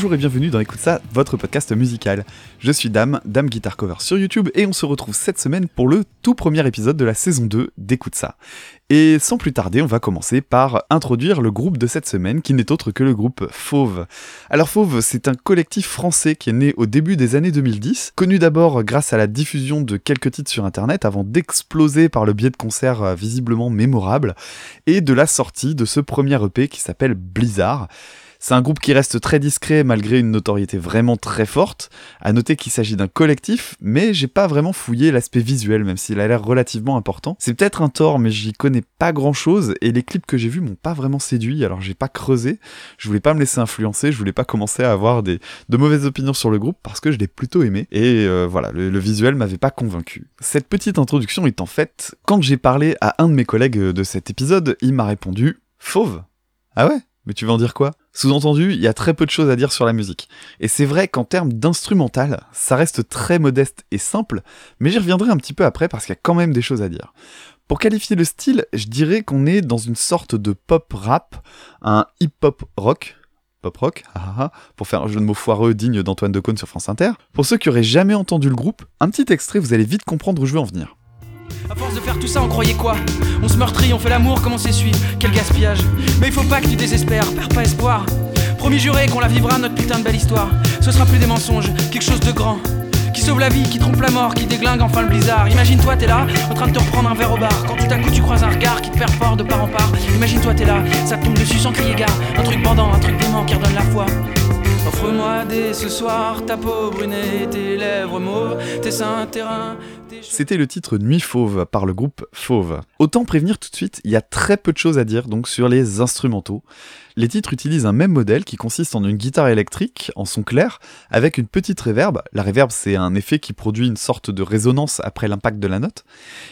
Bonjour et bienvenue dans Écoute ça, votre podcast musical. Je suis Dame, Dame Guitar Cover sur YouTube et on se retrouve cette semaine pour le tout premier épisode de la saison 2 d'Écoute ça. Et sans plus tarder, on va commencer par introduire le groupe de cette semaine qui n'est autre que le groupe Fauve. Alors Fauve, c'est un collectif français qui est né au début des années 2010, connu d'abord grâce à la diffusion de quelques titres sur internet avant d'exploser par le biais de concerts euh, visiblement mémorables et de la sortie de ce premier EP qui s'appelle Blizzard. C'est un groupe qui reste très discret malgré une notoriété vraiment très forte. À noter qu'il s'agit d'un collectif, mais j'ai pas vraiment fouillé l'aspect visuel, même s'il a l'air relativement important. C'est peut-être un tort, mais j'y connais pas grand chose, et les clips que j'ai vus m'ont pas vraiment séduit, alors j'ai pas creusé. Je voulais pas me laisser influencer, je voulais pas commencer à avoir de mauvaises opinions sur le groupe, parce que je l'ai plutôt aimé, et euh, voilà, le, le visuel m'avait pas convaincu. Cette petite introduction est en fait, quand j'ai parlé à un de mes collègues de cet épisode, il m'a répondu Fauve Ah ouais? Mais tu veux en dire quoi? Sous-entendu, il y a très peu de choses à dire sur la musique. Et c'est vrai qu'en termes d'instrumental, ça reste très modeste et simple, mais j'y reviendrai un petit peu après parce qu'il y a quand même des choses à dire. Pour qualifier le style, je dirais qu'on est dans une sorte de pop rap, un hip-hop rock, pop rock, ah, pour faire un jeu de mots foireux digne d'Antoine Decaune sur France Inter. Pour ceux qui auraient jamais entendu le groupe, un petit extrait, vous allez vite comprendre où je veux en venir. À force de faire tout ça, on croyait quoi On se meurtrit, on fait l'amour, comment s'essuie Quel gaspillage Mais il faut pas que tu désespères, perds pas espoir. Promis juré qu'on la vivra, notre putain de belle histoire. Ce sera plus des mensonges, quelque chose de grand. Qui sauve la vie, qui trompe la mort, qui déglingue enfin le blizzard. Imagine-toi, t'es là, en train de te reprendre un verre au bar. Quand tout à coup tu croises un regard qui te perd fort de part en part. Imagine-toi, t'es là, ça te tombe dessus sans crier gare. Un truc bandant, un truc dément qui redonne la foi. Offre-moi dès ce soir ta peau brunée, tes lèvres mauves, tes seins terrains. C'était le titre Nuit Fauve par le groupe Fauve. Autant prévenir tout de suite, il y a très peu de choses à dire donc sur les instrumentaux. Les titres utilisent un même modèle qui consiste en une guitare électrique en son clair avec une petite réverb. La réverb c'est un effet qui produit une sorte de résonance après l'impact de la note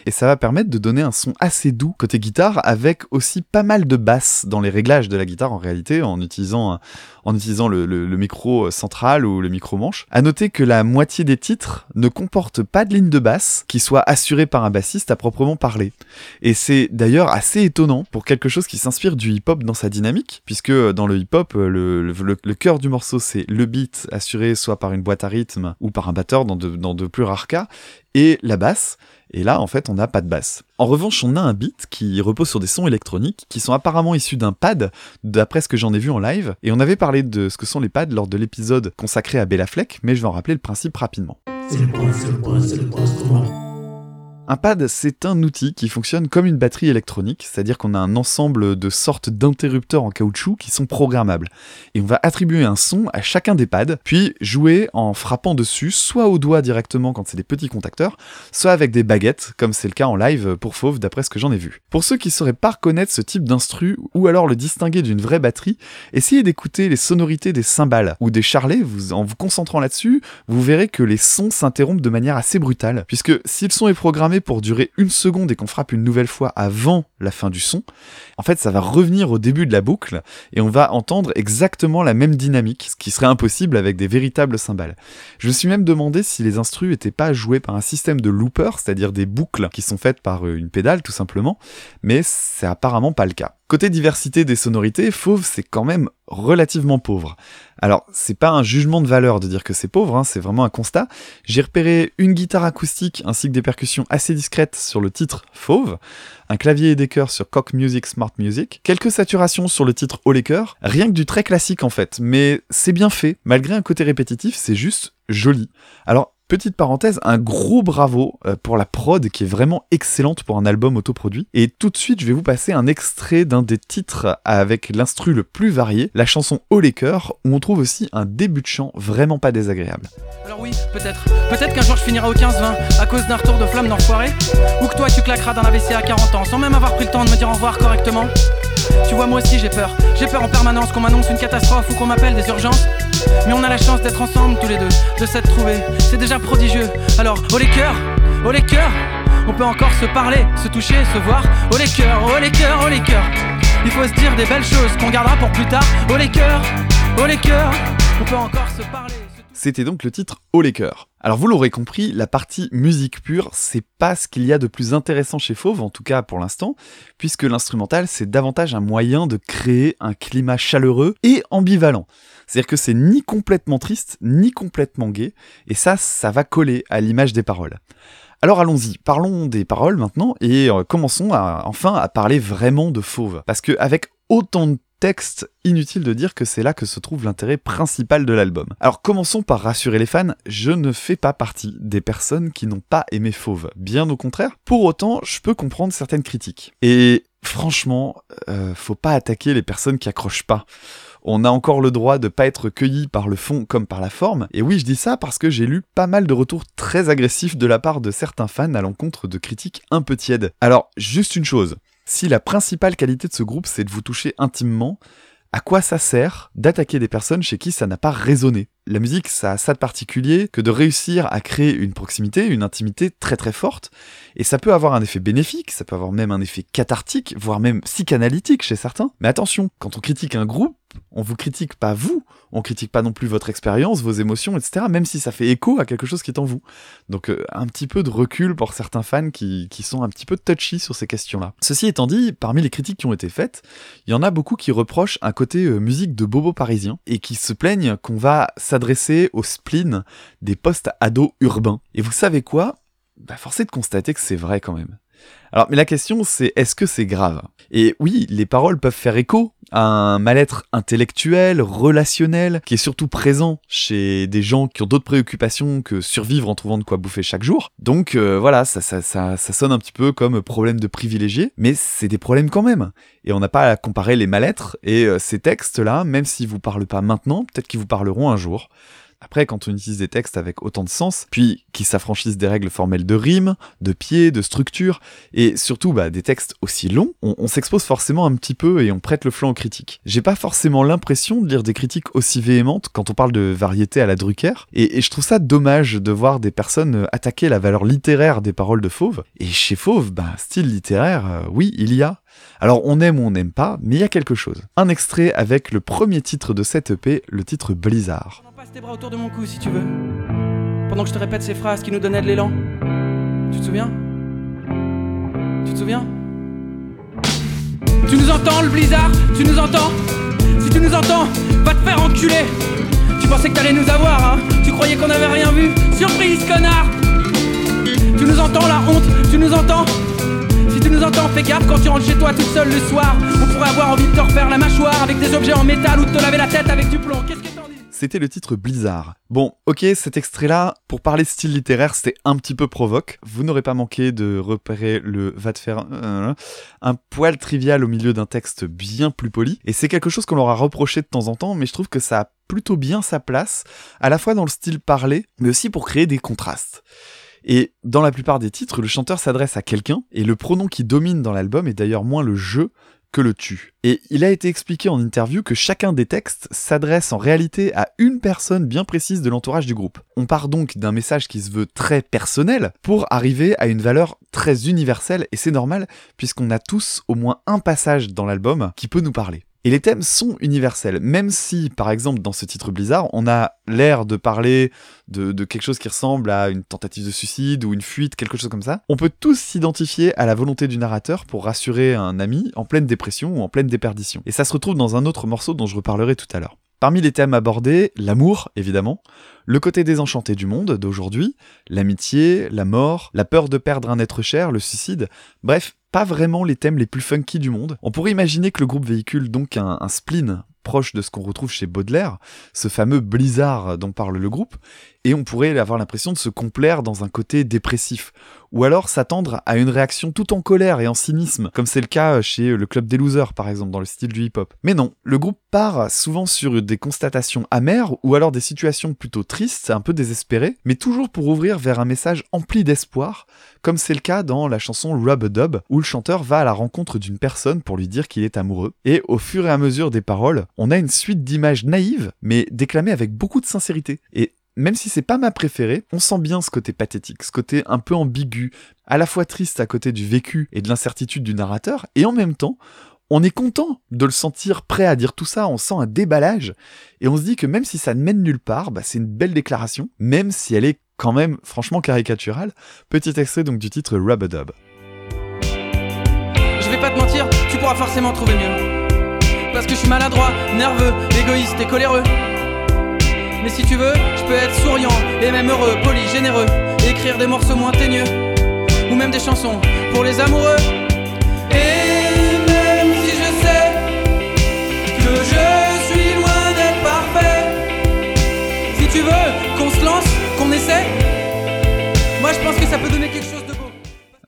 et ça va permettre de donner un son assez doux côté guitare avec aussi pas mal de basse dans les réglages de la guitare en réalité en utilisant le micro central ou le micro manche. À noter que la moitié des titres ne comportent pas de ligne de basse qui soit assurée par un bassiste à proprement parler. Et c'est d'ailleurs assez étonnant pour quelque chose qui s'inspire du hip-hop dans sa dynamique puisque dans le hip-hop, le, le, cœur du morceau, c'est le beat assuré soit par une boîte à rythme ou par un batteur dans de plus rares cas, et la basse. Et là, en fait, on n'a pas de basse. En revanche, on a un beat qui repose sur des sons électroniques qui sont apparemment issus d'un pad, d'après ce que j'en ai vu en live. Et on avait parlé de ce que sont les pads lors de l'épisode consacré à Bella Fleck, mais je vais en rappeler le principe rapidement. C'est le c'est le c'est le un pad, c'est un outil qui fonctionne comme une batterie électronique, c'est-à-dire qu'on a un ensemble de sortes d'interrupteurs en caoutchouc qui sont programmables. Et on va attribuer un son à chacun des pads, puis jouer en frappant dessus, soit au doigt directement quand c'est des petits contacteurs, soit avec des baguettes, comme c'est le cas en live pour Fauve d'après ce que j'en ai vu. Pour ceux qui sauraient pas reconnaître ce type d'instru, ou alors le distinguer d'une vraie batterie, essayez d'écouter les sonorités des cymbales ou des charlets, vous, en vous concentrant là-dessus, vous verrez que les sons s'interrompent de manière assez brutale, puisque si le son est programmé pour durer une seconde et qu'on frappe une nouvelle fois avant la fin du son, en fait ça va revenir au début de la boucle et on va entendre exactement la même dynamique, ce qui serait impossible avec des véritables cymbales. Je me suis même demandé si les instrus n'étaient pas joués par un système de looper, c'est-à-dire des boucles qui sont faites par euh, une pédale tout simplement, mais c'est apparemment pas le cas. Côté diversité des sonorités, Fauve c'est quand même relativement pauvre. Alors, c'est pas un jugement de valeur de dire que c'est pauvre, hein, c'est vraiment un constat. J'ai repéré une guitare acoustique ainsi que des percussions assez discrètes sur le titre Fauve, un clavier et des chœurs sur Cock Music Smart Music, quelques saturations sur le titre Haut les chœurs, rien que du très classique en fait, mais c'est bien fait, malgré un côté répétitif, c'est juste joli. Alors, Petite parenthèse, un gros bravo euh, pour la prod qui est vraiment excellente pour un album autoproduit. Et tout de suite, je vais vous passer un extrait d'un des titres avec l'instru le plus varié, la chanson Haut les cœurs, où on trouve aussi un début de chant vraiment pas désagréable. Alors oui, peut-être. Peut-être qu'un jour je finirai au 15-20 à cause d'un retour de flamme d'enfoiré. Ou que toi tu claqueras dans la à 40 ans sans même avoir pris le temps de me dire au revoir correctement. Tu vois, moi aussi j'ai peur. J'ai peur en permanence qu'on m'annonce une catastrophe ou qu'on m'appelle des urgences. Mais on a la chance d'être ensemble tous les deux, de s'être trouvés. C'est déjà prodigieux. Alors, oh les cœurs, oh les cœurs, on peut encore se parler, se toucher, se voir. Oh les cœurs, oh les cœurs, oh les cœurs. Il faut se dire des belles choses qu'on gardera pour plus tard. Oh les cœurs, oh les cœurs, on peut encore se parler. C'était donc le titre Haut les cœurs. Alors vous l'aurez compris, la partie musique pure, c'est pas ce qu'il y a de plus intéressant chez Fauve, en tout cas pour l'instant, puisque l'instrumental c'est davantage un moyen de créer un climat chaleureux et ambivalent. C'est-à-dire que c'est ni complètement triste, ni complètement gai, et ça, ça va coller à l'image des paroles. Alors allons-y, parlons des paroles maintenant, et euh, commençons enfin à parler vraiment de Fauve. Parce que avec autant de texte, inutile de dire que c'est là que se trouve l'intérêt principal de l'album. Alors commençons par rassurer les fans, je ne fais pas partie des personnes qui n'ont pas aimé Fauve, bien au contraire. Pour autant, je peux comprendre certaines critiques. Et franchement, euh, faut pas attaquer les personnes qui accrochent pas. On a encore le droit de pas être cueilli par le fond comme par la forme. Et oui, je dis ça parce que j'ai lu pas mal de retours très agressifs de la part de certains fans à l'encontre de critiques un peu tièdes. Alors, juste une chose. Si la principale qualité de ce groupe c'est de vous toucher intimement, à quoi ça sert d'attaquer des personnes chez qui ça n'a pas résonné? La musique, ça a ça de particulier que de réussir à créer une proximité, une intimité très très forte, et ça peut avoir un effet bénéfique, ça peut avoir même un effet cathartique, voire même psychanalytique chez certains. Mais attention, quand on critique un groupe, on vous critique pas vous, on critique pas non plus votre expérience, vos émotions, etc. Même si ça fait écho à quelque chose qui est en vous. Donc euh, un petit peu de recul pour certains fans qui, qui sont un petit peu touchy sur ces questions-là. Ceci étant dit, parmi les critiques qui ont été faites, il y en a beaucoup qui reprochent un côté euh, musique de bobo parisien et qui se plaignent qu'on va au spleen des post-ados urbains. Et vous savez quoi? Bah, Forcé de constater que c'est vrai quand même. Alors, mais la question c'est est-ce que c'est grave? Et oui, les paroles peuvent faire écho à un mal-être intellectuel, relationnel, qui est surtout présent chez des gens qui ont d'autres préoccupations que survivre en trouvant de quoi bouffer chaque jour. Donc euh, voilà, ça, ça, ça, sonne un petit peu comme problème de privilégié, mais c'est des problèmes quand même. Et on n'a pas à comparer les mal-être et euh, ces textes-là, même s'ils vous parlent pas maintenant, peut-être qu'ils vous parleront un jour. Après, quand on utilise des textes avec autant de sens, puis qui s'affranchissent des règles formelles de rime, de pied, de structure, et surtout bah, des textes aussi longs, on, s'expose forcément un petit peu et on prête le flanc aux critiques. J'ai pas forcément l'impression de lire des critiques aussi véhémentes quand on parle de variété à la Drucker, et, et je trouve ça dommage de voir des personnes attaquer la valeur littéraire des paroles de Fauve. Et chez Fauve, bah, style littéraire, euh, oui, il y a. Alors on aime ou on n'aime pas, mais il y a quelque chose. Un extrait avec le premier titre de cette EP, le titre Blizzard. Passe tes bras autour de mon cou si tu veux. Pendant que je te répète ces phrases qui nous donnaient de l'élan. Tu te souviens? Tu te souviens? Tu nous entends le blizzard? Tu nous entends? Si tu nous entends, va te faire enculer. Tu pensais que t'allais nous avoir, hein? Tu croyais qu'on avait rien vu? Surprise, connard! Tu nous entends la honte? Tu nous entends? Si tu nous entends, fais gaffe quand tu rentres chez toi toute seule le soir. On pourrait avoir envie de te refaire la mâchoire avec des objets en métal ou de te laver la tête avec du plomb. C'était le titre Blizzard. Bon, ok, cet extrait-là, pour parler style littéraire, c'était un petit peu provoque. Vous n'aurez pas manqué de repérer le va te faire euh, un poil trivial au milieu d'un texte bien plus poli. Et c'est quelque chose qu'on leur a reproché de temps en temps, mais je trouve que ça a plutôt bien sa place, à la fois dans le style parlé, mais aussi pour créer des contrastes. Et dans la plupart des titres, le chanteur s'adresse à quelqu'un, et le pronom qui domine dans l'album est d'ailleurs moins le je que le tu. Et il a été expliqué en interview que chacun des textes s'adresse en réalité à une personne bien précise de l'entourage du groupe. On part donc d'un message qui se veut très personnel pour arriver à une valeur très universelle, et c'est normal puisqu'on a tous au moins un passage dans l'album qui peut nous parler. Et les thèmes sont universels, même si, par exemple, dans ce titre Blizzard, on a l'air de parler de, quelque chose qui ressemble à une tentative de suicide ou une fuite, quelque chose comme ça. On peut tous s'identifier à la volonté du narrateur pour rassurer un ami en pleine dépression ou en pleine déperdition. Et ça se retrouve dans un autre morceau dont je reparlerai tout à l'heure. Parmi les thèmes abordés, l'amour, évidemment, le côté désenchanté du monde d'aujourd'hui, l'amitié, la mort, la peur de perdre un être cher, le suicide, bref, pas vraiment les thèmes les plus funky du monde. On pourrait imaginer que le groupe véhicule donc un, spleen proche de ce qu'on retrouve chez Baudelaire, ce fameux blizzard dont parle le groupe, et on pourrait avoir l'impression de se complaire dans un côté dépressif, ou alors s'attendre à une réaction tout en colère et en cynisme, comme c'est le cas chez le Club des Losers par exemple, dans le style du hip-hop. Mais non, le groupe part souvent sur des constatations amères, ou alors des situations plutôt tristes, un peu désespérées, mais toujours pour ouvrir vers un message empli d'espoir, comme c'est le cas dans la chanson Rub a Dub, où le chanteur va à la rencontre d'une personne pour lui dire qu'il est amoureux, et au fur et à mesure des paroles, on a une suite d'images naïves, mais déclamées avec beaucoup de sincérité. Et même si c'est pas ma préférée, on sent bien ce côté pathétique, ce côté un peu ambigu, à la fois triste à côté du vécu et de l'incertitude du narrateur, et en même temps, On est content de le sentir prêt à dire tout ça, on sent un déballage, et on se dit que même si ça ne mène nulle part, bah, c'est une belle déclaration, même si elle est quand même franchement caricaturale. Petit extrait donc du titre Rub-a-Dub. Je vais pas te mentir, tu pourras forcément trouver mieux. Parce que je suis maladroit, nerveux, égoïste et coléreux. Mais si tu veux, je peux être souriant et même heureux, poli, généreux, écrire des morceaux moins teigneux, ou même des chansons pour les amoureux. Et même si je sais que je suis loin d'être parfait, si tu veux qu'on se lance, qu'on essaie, moi je pense que ça peut donner quelque chose de beau.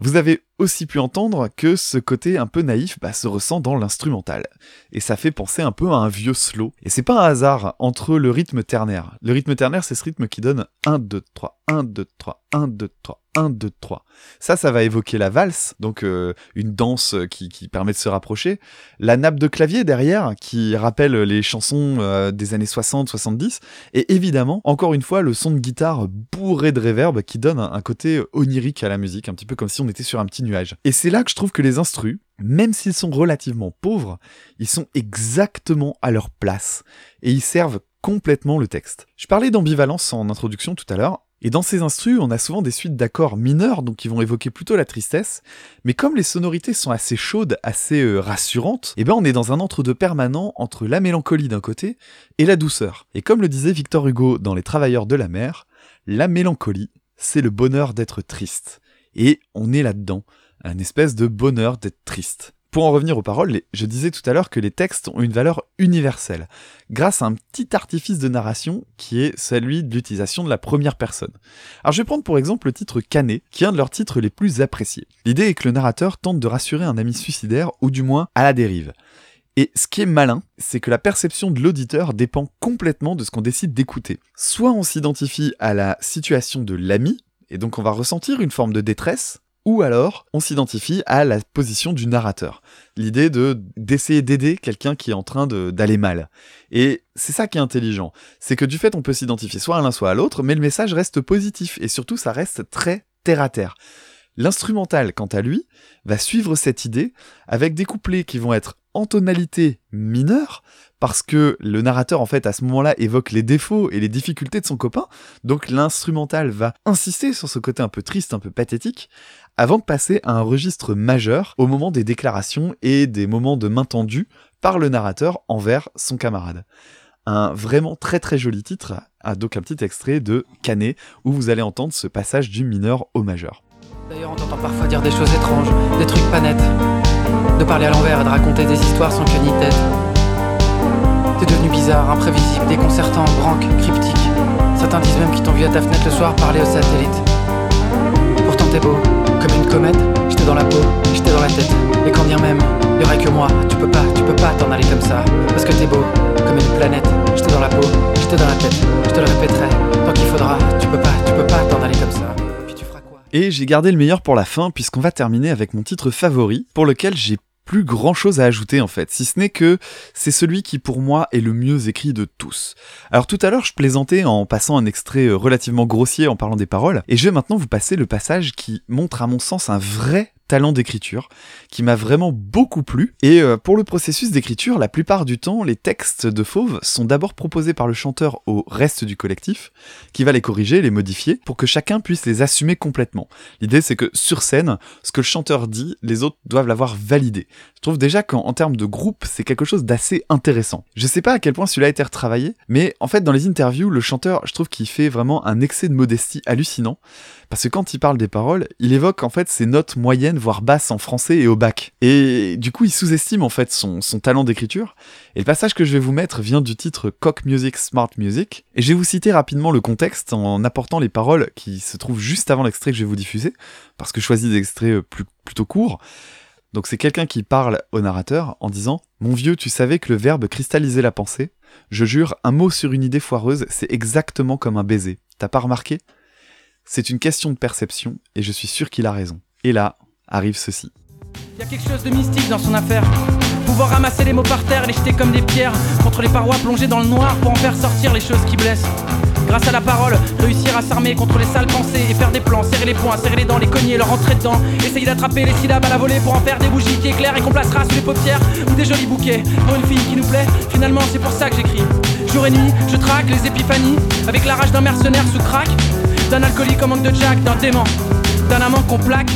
Vous avez aussi pu entendre que ce côté un peu naïf bah, se ressent dans l'instrumental. Et ça fait penser un peu à un vieux slow. Et c'est pas un hasard entre le rythme ternaire. Le rythme ternaire, c'est ce rythme qui donne 1, 2, 3, 1, 2, 3, 1, 2, 3, 1, 2, 3. Ça, ça va évoquer la valse, donc euh, une danse qui, permet de se rapprocher. La nappe de clavier derrière, qui rappelle les chansons euh, des années 60-70. Et évidemment, encore une fois, le son de guitare bourré de réverb qui donne un, un côté onirique à la musique, un petit peu comme si on était sur un petit nuage. Et c'est là que je trouve que les instrus, même s'ils sont relativement pauvres, ils sont exactement à leur place. Et ils servent complètement le texte. Je parlais d'ambivalence en introduction tout à l'heure, et dans ces instrus, on a souvent des suites d'accords mineurs, donc qui vont évoquer plutôt la tristesse, mais comme les sonorités sont assez chaudes, assez euh, rassurantes, eh ben on est dans un entre-deux permanent entre la mélancolie d'un côté et la douceur. Et comme le disait Victor Hugo dans Les Travailleurs de la mer, la mélancolie, c'est le bonheur d'être triste. Et on est là-dedans, un espèce de bonheur d'être triste. Pour en revenir aux paroles, je disais tout à l'heure que les textes ont une valeur universelle, grâce à un petit artifice de narration qui est celui de l'utilisation de la première personne. Alors je vais prendre pour exemple le titre Canet, qui est un de leurs titres les plus appréciés. L'idée est que le narrateur tente de rassurer un ami suicidaire, ou du moins à la dérive. Et ce qui est malin, c'est que la perception de l'auditeur dépend complètement de ce qu'on décide d'écouter. Soit on s'identifie à la situation de l'ami, et donc on va ressentir une forme de détresse, ou alors on s'identifie à la position du narrateur. L'idée de d'essayer d'aider quelqu'un qui est en train d'aller mal. Et c'est ça qui est intelligent. C'est que du fait on peut s'identifier soit à l'un soit à l'autre, mais le message reste positif et surtout ça reste très terre à terre. L'instrumental, quant à lui, va suivre cette idée avec des couplets qui vont être en tonalité mineure, parce que le narrateur, en fait, à ce moment-là, évoque les défauts et les difficultés de son copain, donc l'instrumental va insister sur ce côté un peu triste, un peu pathétique, avant de passer à un registre majeur au moment des déclarations et des moments de main tendue par le narrateur envers son camarade. Un vraiment très très joli titre, donc un petit extrait de Canet, où vous allez entendre ce passage du mineur au majeur. D'ailleurs, on t'entend parfois dire des choses étranges, des trucs pas nets. De parler à l'envers et de raconter des histoires sans queue ni tête. T'es devenu bizarre, imprévisible, déconcertant, branque, cryptique. Certains disent même qu'ils t'ont vu à ta fenêtre le soir parler au satellite. Pourtant t'es beau, comme une comète, j'étais dans la peau, j'étais dans la tête. Et quand bien même, y aurait que moi, tu peux pas, tu peux pas t'en aller comme ça. Parce que t'es beau, comme une planète, j'étais dans la peau, j'étais dans la tête. Je te le répéterai, tant qu'il faudra, tu peux pas, tu peux pas t'en aller comme ça. Et j'ai gardé le meilleur pour la fin, puisqu'on va terminer avec mon titre favori, pour lequel j'ai plus grand chose à ajouter en fait, si ce n'est que c'est celui qui pour moi est le mieux écrit de tous. Alors tout à l'heure je plaisantais en passant un extrait relativement grossier en parlant des paroles, et je vais maintenant vous passer le passage qui montre à mon sens un vrai talent d'écriture qui m'a vraiment beaucoup plu. Et euh, pour le processus d'écriture, la plupart du temps, les textes de Fauve sont d'abord proposés par le chanteur au reste du collectif, qui va les corriger, les modifier, pour que chacun puisse les assumer complètement. L'idée, c'est que sur scène, ce que le chanteur dit, les autres doivent l'avoir validé. Je trouve déjà qu'en termes de groupe, c'est quelque chose d'assez intéressant. Je sais pas à quel point celui-là a été retravaillé, mais en fait, dans les interviews, le chanteur, je trouve qu'il fait vraiment un excès de modestie hallucinant. Parce que quand il parle des paroles, il évoque en fait ses notes moyennes, voire basses en français et au bac. Et du coup, il sous-estime en fait son, son talent d'écriture. Et le passage que je vais vous mettre vient du titre Cock Music Smart Music. Et je vais vous citer rapidement le contexte en apportant les paroles qui se trouvent juste avant l'extrait que je vais vous diffuser, parce que je choisis des extraits plus, plutôt courts. Donc c'est quelqu'un qui parle au narrateur en disant Mon vieux, tu savais que le verbe cristalliser la pensée Je jure, un mot sur une idée foireuse, c'est exactement comme un baiser. T'as pas remarqué? C'est une question de perception et je suis sûr qu'il a raison. Et là arrive ceci. Y a quelque chose de mystique dans son affaire. Pouvoir ramasser les mots par terre les jeter comme des pierres contre les parois plongées dans le noir pour en faire sortir les choses qui blessent. Grâce à la parole, réussir à s'armer contre les sales pensées et faire des plans, serrer les poings, serrer les dents, les cogner, leur rentrer dedans. Essayer d'attraper les syllabes à la volée pour en faire des bougies qui éclairent et qu'on placera sous les paupières ou des jolis bouquets. Pour une fille qui nous plaît, finalement c'est pour ça que j'écris. Jour et nuit, je traque les épiphanies avec la rage d'un mercenaire sous crack, d'un alcoolique en manque de jack, d'un dément, d'un amant qu'on plaque.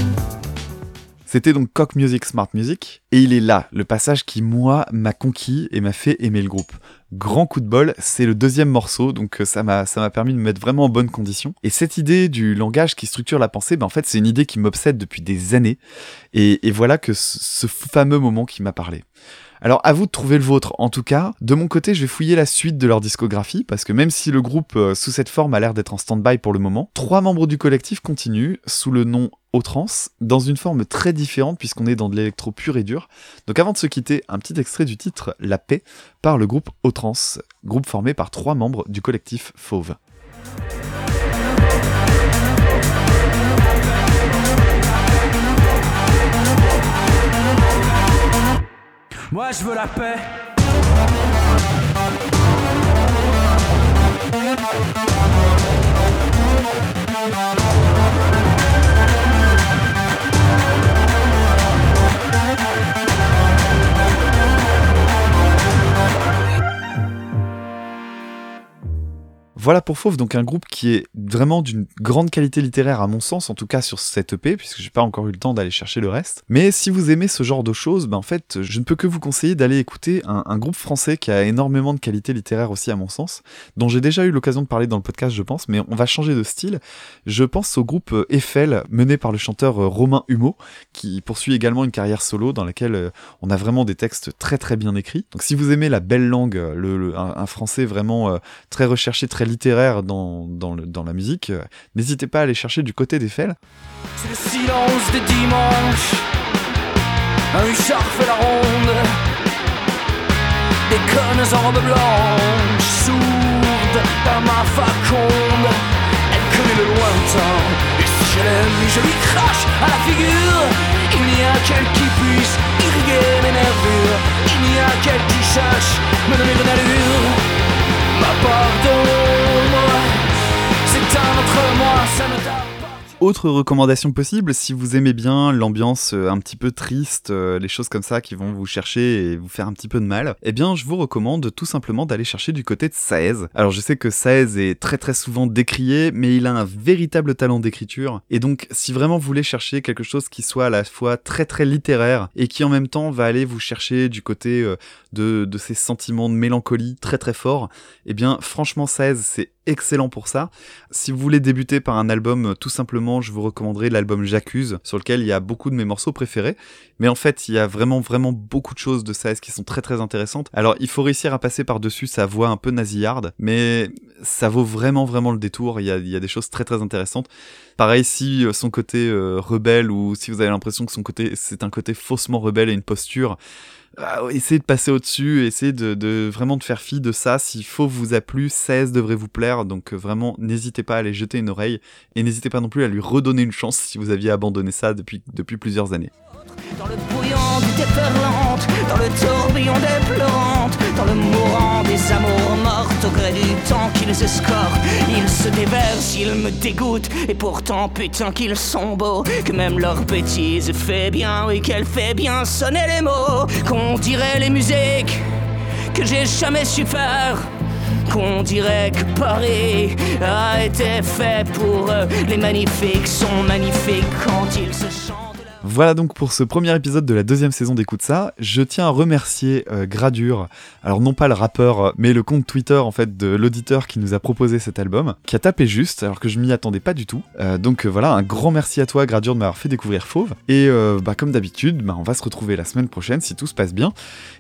C'était donc Cock Music Smart Music, et il est là, le passage qui, moi, m'a conquis et m'a fait aimer le groupe. Grand coup de bol, c'est le deuxième morceau, donc euh, ça m'a permis de me mettre vraiment en bonne condition. Et cette idée du langage qui structure la pensée, ben en fait c'est une idée qui m'obsède depuis des années, et, voilà que ce fameux moment qui m'a parlé. Alors à vous de trouver le vôtre. En tout cas, de mon côté, je vais fouiller la suite de leur discographie parce que même si le groupe euh, sous cette forme a l'air d'être en stand-by pour le moment, trois membres du collectif continuent sous le nom Autrans dans une forme très différente puisqu'on est dans de l'électro pur et dur. Donc avant de se quitter, un petit extrait du titre La paix par le groupe Autrans, groupe formé par trois membres du collectif Fauve. Moi je veux la paix. Voilà pour Fauve, donc un groupe qui est vraiment d'une grande qualité littéraire à mon sens, en tout cas sur cette EP, puisque j'ai pas encore eu le temps d'aller chercher le reste. Mais si vous aimez ce genre de choses, ben en fait, je ne peux que vous conseiller d'aller écouter un, groupe français qui a énormément de qualité littéraire aussi à mon sens, dont j'ai déjà eu l'occasion de parler dans le podcast, je pense, mais on va changer de style. Je pense au groupe Eiffel, mené par le chanteur Romain Humeau, qui poursuit également une carrière solo dans laquelle on a vraiment des textes très très bien écrits. Donc si vous aimez la belle langue, le un, un, français vraiment très recherché, très littéraire dans, dans, le, dans la musique, euh, n'hésitez pas à aller chercher du côté d'Eiffel. C'est le silence des dimanches, un hussard fait la ronde, des connes en robe blanche, sourde par ma faconde, elle connaît le lointain, et si je l'aime, je lui crache à la figure, il n'y a qu'elle qui puisse irriguer mes nervures, il n'y a qu'elle qui sache me donner autre recommandation possible, si vous aimez bien l'ambiance euh, un petit peu triste, euh, les choses comme ça qui vont vous chercher et vous faire un petit peu de mal, eh bien je vous recommande tout simplement d'aller chercher du côté de Saez. Alors je sais que Saez est très très souvent décrié, mais il a un véritable talent d'écriture, et donc si vraiment vous voulez chercher quelque chose qui soit à la fois très très littéraire, et qui en même temps va aller vous chercher du côté euh, de, de ces sentiments de mélancolie très très forts, eh bien franchement Saez c'est excellent pour ça. Si vous voulez débuter par un album, tout simplement, je vous recommanderais l'album J'accuse, sur lequel il y a beaucoup de mes morceaux préférés. Mais en fait, il y a vraiment, vraiment beaucoup de choses de Saez qui sont très, très intéressantes. Alors, il faut réussir à passer par-dessus sa voix un peu nasillarde, mais ça vaut vraiment, vraiment le détour. Il y a, des choses très, très intéressantes. Pareil, si son côté euh, rebelle ou si vous avez l'impression que son côté, c'est un côté faussement rebelle et une posture, euh, essayez de passer au-dessus, essayez de, vraiment de faire fi de ça. S'il faut vous a plu, 16 devrait vous plaire. Donc euh, vraiment, n'hésitez pas à aller jeter une oreille et n'hésitez pas non plus à lui redonner une chance si vous aviez abandonné ça depuis, depuis plusieurs années. Qu'ils escortent, ils se déversent, ils me dégoûtent, et pourtant putain qu'ils sont beaux, que même leur bêtise fait bien, oui qu'elle fait bien sonner les mots, qu'on dirait les musiques que j'ai jamais su faire. Qu'on dirait que Paris a été fait pour eux. Les magnifiques sont magnifiques quand ils se chantent. Voilà donc pour ce premier épisode de la deuxième saison d'Écoute ça. Je tiens à remercier euh, Gradure, alors non pas le rappeur, mais le compte Twitter en fait de l'auditeur qui nous a proposé cet album, qui a tapé juste alors que je m'y attendais pas du tout. Euh, donc euh, voilà, un grand merci à toi Gradure de m'avoir fait découvrir Fauve. Et euh, bah, comme d'habitude, bah, on va se retrouver la semaine prochaine si tout se passe bien.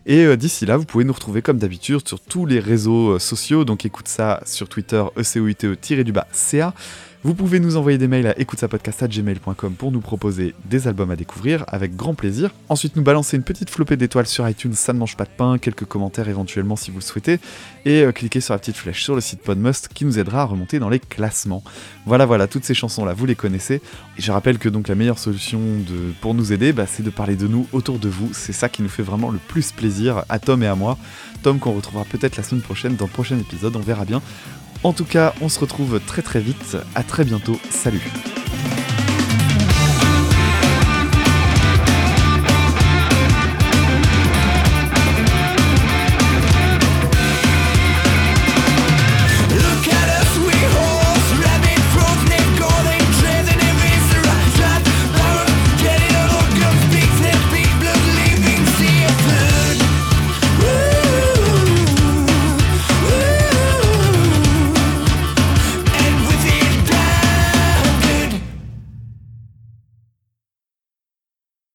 Et euh, d'ici là, vous pouvez nous retrouver comme d'habitude sur tous les réseaux sociaux. Donc écoute ça sur Twitter, ECOITE-CA. Vous pouvez nous envoyer des mails à écoutesapodcast.gmail.com pour nous proposer des albums à découvrir avec grand plaisir. Ensuite, nous balancer une petite flopée d'étoiles sur iTunes, ça ne mange pas de pain, quelques commentaires éventuellement si vous le souhaitez, et euh, cliquez sur la petite flèche sur le site Podmust qui nous aidera à remonter dans les classements. Voilà, voilà, toutes ces chansons-là, vous les connaissez. Et je rappelle que donc la meilleure solution de, pour nous aider, bah, c'est de parler de nous autour de vous. C'est ça qui nous fait vraiment le plus plaisir à Tom et à moi. Tom qu'on retrouvera peut-être la semaine prochaine dans le prochain épisode, on verra bien. En tout cas, on se retrouve très très vite. À très bientôt. Salut.